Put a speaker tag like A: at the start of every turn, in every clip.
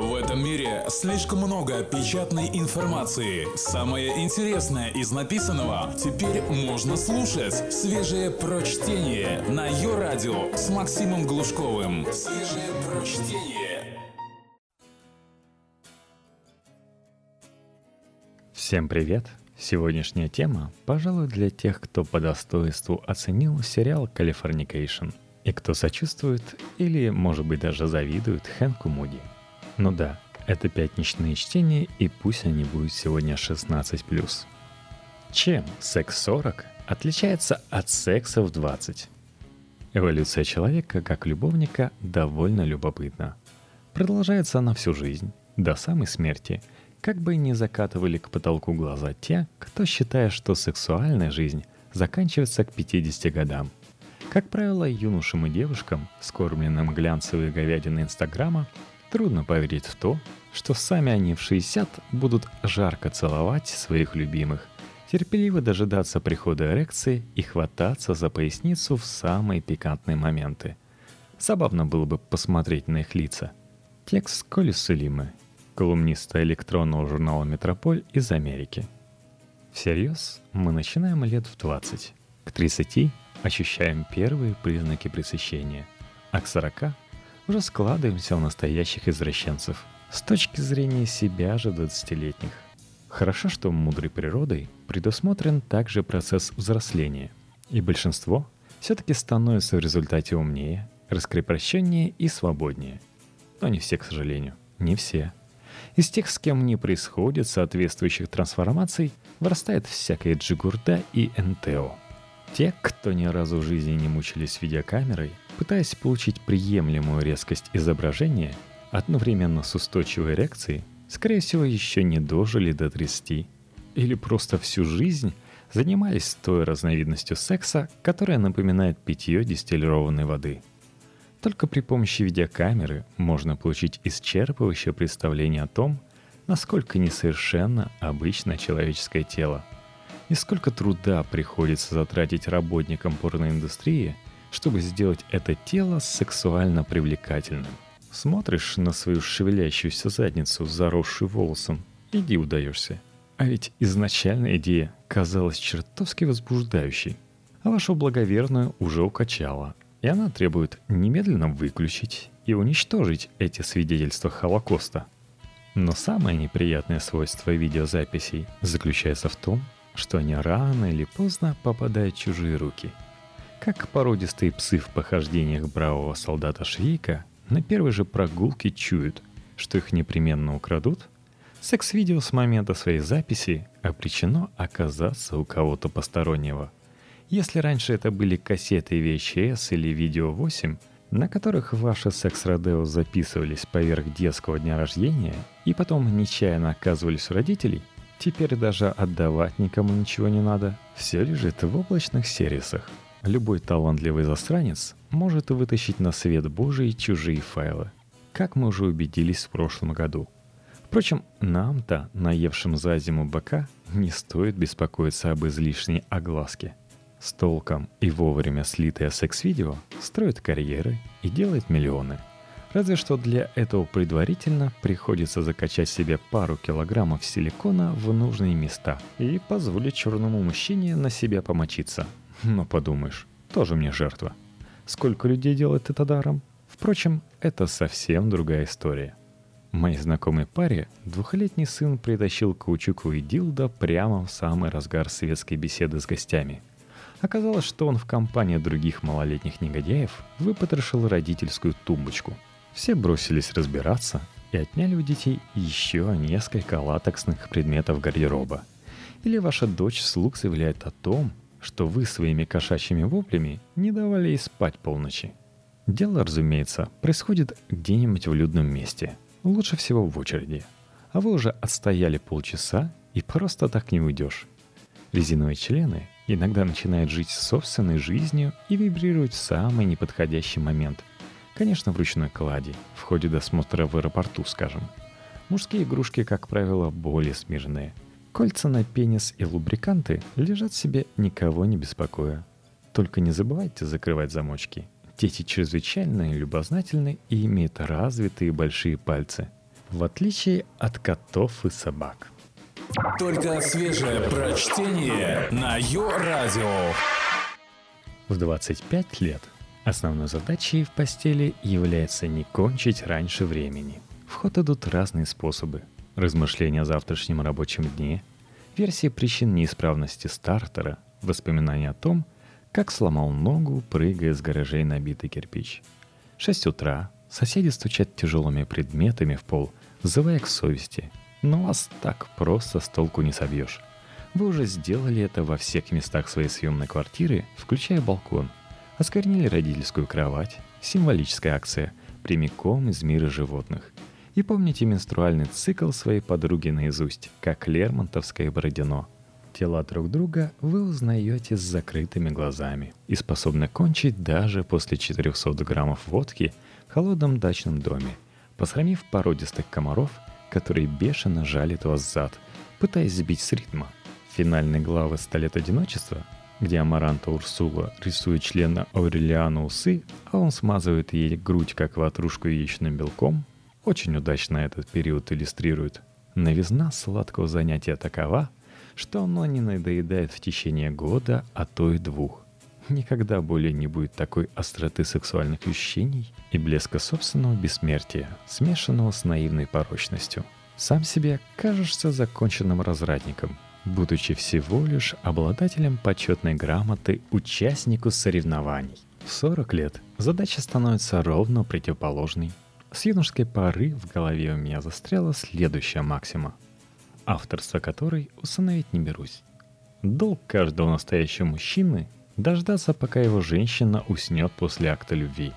A: В этом мире слишком много печатной информации. Самое интересное из написанного теперь можно слушать. Свежее прочтение на ее радио с Максимом Глушковым. Свежее прочтение.
B: Всем привет! Сегодняшняя тема, пожалуй, для тех, кто по достоинству оценил сериал «Калифорникейшн» и кто сочувствует или, может быть, даже завидует Хэнку Муди – ну да, это пятничные чтения, и пусть они будут сегодня 16+. Чем секс 40 отличается от секса в 20? Эволюция человека как любовника довольно любопытна. Продолжается она всю жизнь, до самой смерти, как бы ни закатывали к потолку глаза те, кто считает, что сексуальная жизнь заканчивается к 50 годам. Как правило, юношам и девушкам, скормленным глянцевой говядиной Инстаграма, Трудно поверить в то, что сами они в 60 будут жарко целовать своих любимых, терпеливо дожидаться прихода эрекции и хвататься за поясницу в самые пикантные моменты. Забавно было бы посмотреть на их лица. Текст Коли Сулимы, колумниста электронного журнала «Метрополь» из Америки. Всерьез, мы начинаем лет в 20. К 30 ощущаем первые признаки пресыщения, а к 40 уже складываемся в настоящих извращенцев с точки зрения себя же 20-летних. Хорошо, что мудрой природой предусмотрен также процесс взросления, и большинство все-таки становится в результате умнее, раскрепощеннее и свободнее. Но не все, к сожалению, не все. Из тех, с кем не происходит соответствующих трансформаций, вырастает всякая джигурда и НТО. Те, кто ни разу в жизни не мучились видеокамерой, Пытаясь получить приемлемую резкость изображения, одновременно с устойчивой реакцией, скорее всего, еще не дожили до 30. Или просто всю жизнь занимались той разновидностью секса, которая напоминает питье дистиллированной воды. Только при помощи видеокамеры можно получить исчерпывающее представление о том, насколько несовершенно обычное человеческое тело, и сколько труда приходится затратить работникам порноиндустрии – чтобы сделать это тело сексуально привлекательным. Смотришь на свою шевелящуюся задницу, заросшую волосом, иди удаешься. А ведь изначальная идея казалась чертовски возбуждающей, а вашу благоверную уже укачала, и она требует немедленно выключить и уничтожить эти свидетельства Холокоста. Но самое неприятное свойство видеозаписей заключается в том, что они рано или поздно попадают в чужие руки – как породистые псы в похождениях бравого солдата Швейка на первой же прогулке чуют, что их непременно украдут, секс-видео с момента своей записи обречено оказаться у кого-то постороннего. Если раньше это были кассеты VHS или видео 8, на которых ваши секс-родео записывались поверх детского дня рождения и потом нечаянно оказывались у родителей, теперь даже отдавать никому ничего не надо. Все лежит в облачных сервисах. Любой талантливый застранец может вытащить на свет Божий чужие файлы, как мы уже убедились в прошлом году. Впрочем, нам-то, наевшим за зиму быка, не стоит беспокоиться об излишней огласке. С толком и вовремя слитое секс-видео строит карьеры и делает миллионы. Разве что для этого предварительно приходится закачать себе пару килограммов силикона в нужные места и позволить черному мужчине на себя помочиться – но подумаешь, тоже мне жертва. Сколько людей делает это даром? Впрочем, это совсем другая история. Моей знакомой паре двухлетний сын притащил каучуку и дилда прямо в самый разгар светской беседы с гостями. Оказалось, что он в компании других малолетних негодяев выпотрошил родительскую тумбочку. Все бросились разбираться и отняли у детей еще несколько латексных предметов гардероба. Или ваша дочь слуг заявляет о том, что вы своими кошачьими воплями не давали ей спать полночи. Дело, разумеется, происходит где-нибудь в людном месте, лучше всего в очереди. А вы уже отстояли полчаса и просто так не уйдешь. Резиновые члены иногда начинают жить собственной жизнью и вибрировать в самый неподходящий момент. Конечно, в ручной кладе, в ходе досмотра в аэропорту, скажем. Мужские игрушки, как правило, более смирные – Кольца на пенис и лубриканты лежат себе никого не беспокоя. Только не забывайте закрывать замочки. Дети чрезвычайно любознательны и имеют развитые большие пальцы. в отличие от котов и собак.
A: Только свежее прочтение на Йо-Радио.
B: В 25 лет основной задачей в постели является не кончить раньше времени. В ход идут разные способы. Размышления о завтрашнем рабочем дне, версии причин неисправности стартера, воспоминания о том, как сломал ногу, прыгая с гаражей на битый кирпич. 6 утра, соседи стучат тяжелыми предметами в пол, взывая к совести. Но вас так просто с толку не собьешь. Вы уже сделали это во всех местах своей съемной квартиры, включая балкон. Осквернили родительскую кровать, символическая акция, прямиком из мира животных. И помните менструальный цикл своей подруги наизусть, как Лермонтовское Бородино. Тела друг друга вы узнаете с закрытыми глазами и способны кончить даже после 400 граммов водки в холодном дачном доме, посрамив породистых комаров, которые бешено жалят вас зад, пытаясь сбить с ритма – финальной главы «Сто лет одиночества», где Амаранта Урсула рисует члена Аурелиана усы, а он смазывает ей грудь как ватрушку яичным белком, очень удачно этот период иллюстрирует. Новизна сладкого занятия такова, что оно не надоедает в течение года, а то и двух. Никогда более не будет такой остроты сексуальных ощущений и блеска собственного бессмертия, смешанного с наивной порочностью. Сам себе кажешься законченным развратником – будучи всего лишь обладателем почетной грамоты участнику соревнований. В 40 лет задача становится ровно противоположной. С юношеской поры в голове у меня застряла следующая максима, авторство которой установить не берусь. Долг каждого настоящего мужчины – дождаться, пока его женщина уснет после акта любви.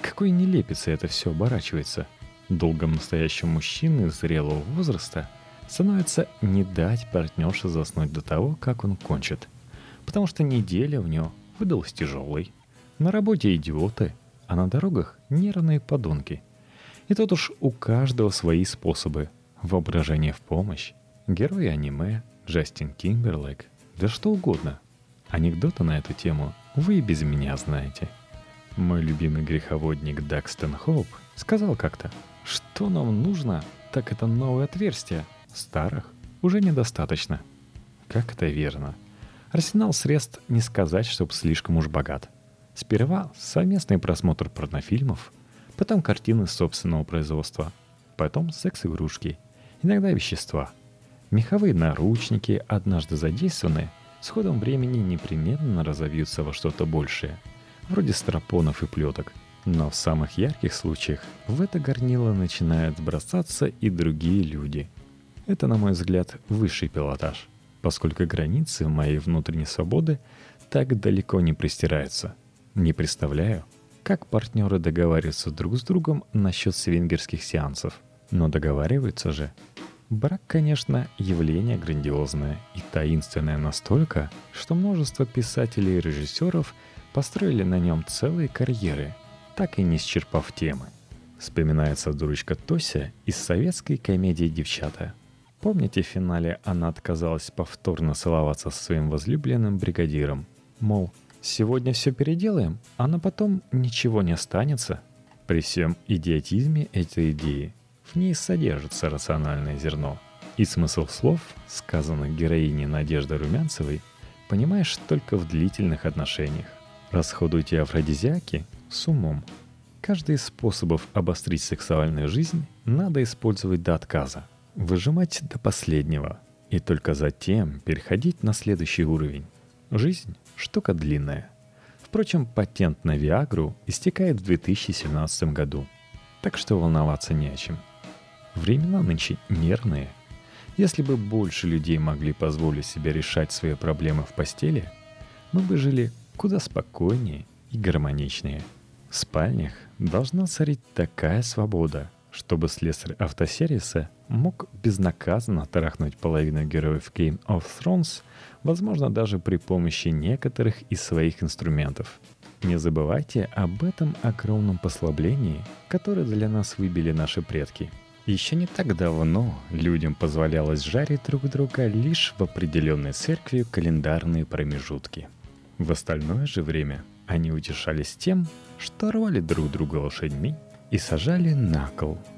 B: Какой нелепицей это все оборачивается. Долгом настоящего мужчины зрелого возраста – становится не дать партнерше заснуть до того, как он кончит. Потому что неделя в него выдалась тяжелой. На работе идиоты, а на дорогах нервные подонки. И тут уж у каждого свои способы. Воображение в помощь, герои аниме, Джастин Кимберлейк, да что угодно. Анекдоты на эту тему вы и без меня знаете. Мой любимый греховодник Дакстон Хоуп сказал как-то, что нам нужно, так это новое отверстие – Старых уже недостаточно. Как это верно. Арсенал средств не сказать, чтоб слишком уж богат. Сперва совместный просмотр порнофильмов, потом картины собственного производства, потом секс-игрушки, иногда вещества. Меховые наручники, однажды задействованные, с ходом времени непременно разовьются во что-то большее, вроде стропонов и плеток. Но в самых ярких случаях в это горнило начинают бросаться и другие люди – это, на мой взгляд, высший пилотаж, поскольку границы моей внутренней свободы так далеко не пристираются. Не представляю, как партнеры договариваются друг с другом насчет свингерских сеансов. Но договариваются же. Брак, конечно, явление грандиозное и таинственное настолько, что множество писателей и режиссеров построили на нем целые карьеры, так и не исчерпав темы. Вспоминается дурочка Тося из советской комедии «Девчата», Помните, в финале она отказалась повторно целоваться со своим возлюбленным бригадиром? Мол, сегодня все переделаем, а на потом ничего не останется. При всем идиотизме этой идеи в ней содержится рациональное зерно. И смысл слов, сказанных героиней Надежды Румянцевой, понимаешь только в длительных отношениях. Расходуйте афродизиаки с умом. Каждый из способов обострить сексуальную жизнь надо использовать до отказа – Выжимать до последнего и только затем переходить на следующий уровень. Жизнь – штука длинная. Впрочем, патент на Виагру истекает в 2017 году, так что волноваться не о чем. Времена нынче нервные. Если бы больше людей могли позволить себе решать свои проблемы в постели, мы бы жили куда спокойнее и гармоничнее. В спальнях должна царить такая свобода – чтобы слесарь автосервиса мог безнаказанно тарахнуть половину героев Game of Thrones, возможно, даже при помощи некоторых из своих инструментов. Не забывайте об этом огромном послаблении, которое для нас выбили наши предки. Еще не так давно людям позволялось жарить друг друга лишь в определенной церкви календарные промежутки. В остальное же время они утешались тем, что рвали друг друга лошадьми и сажали на кол –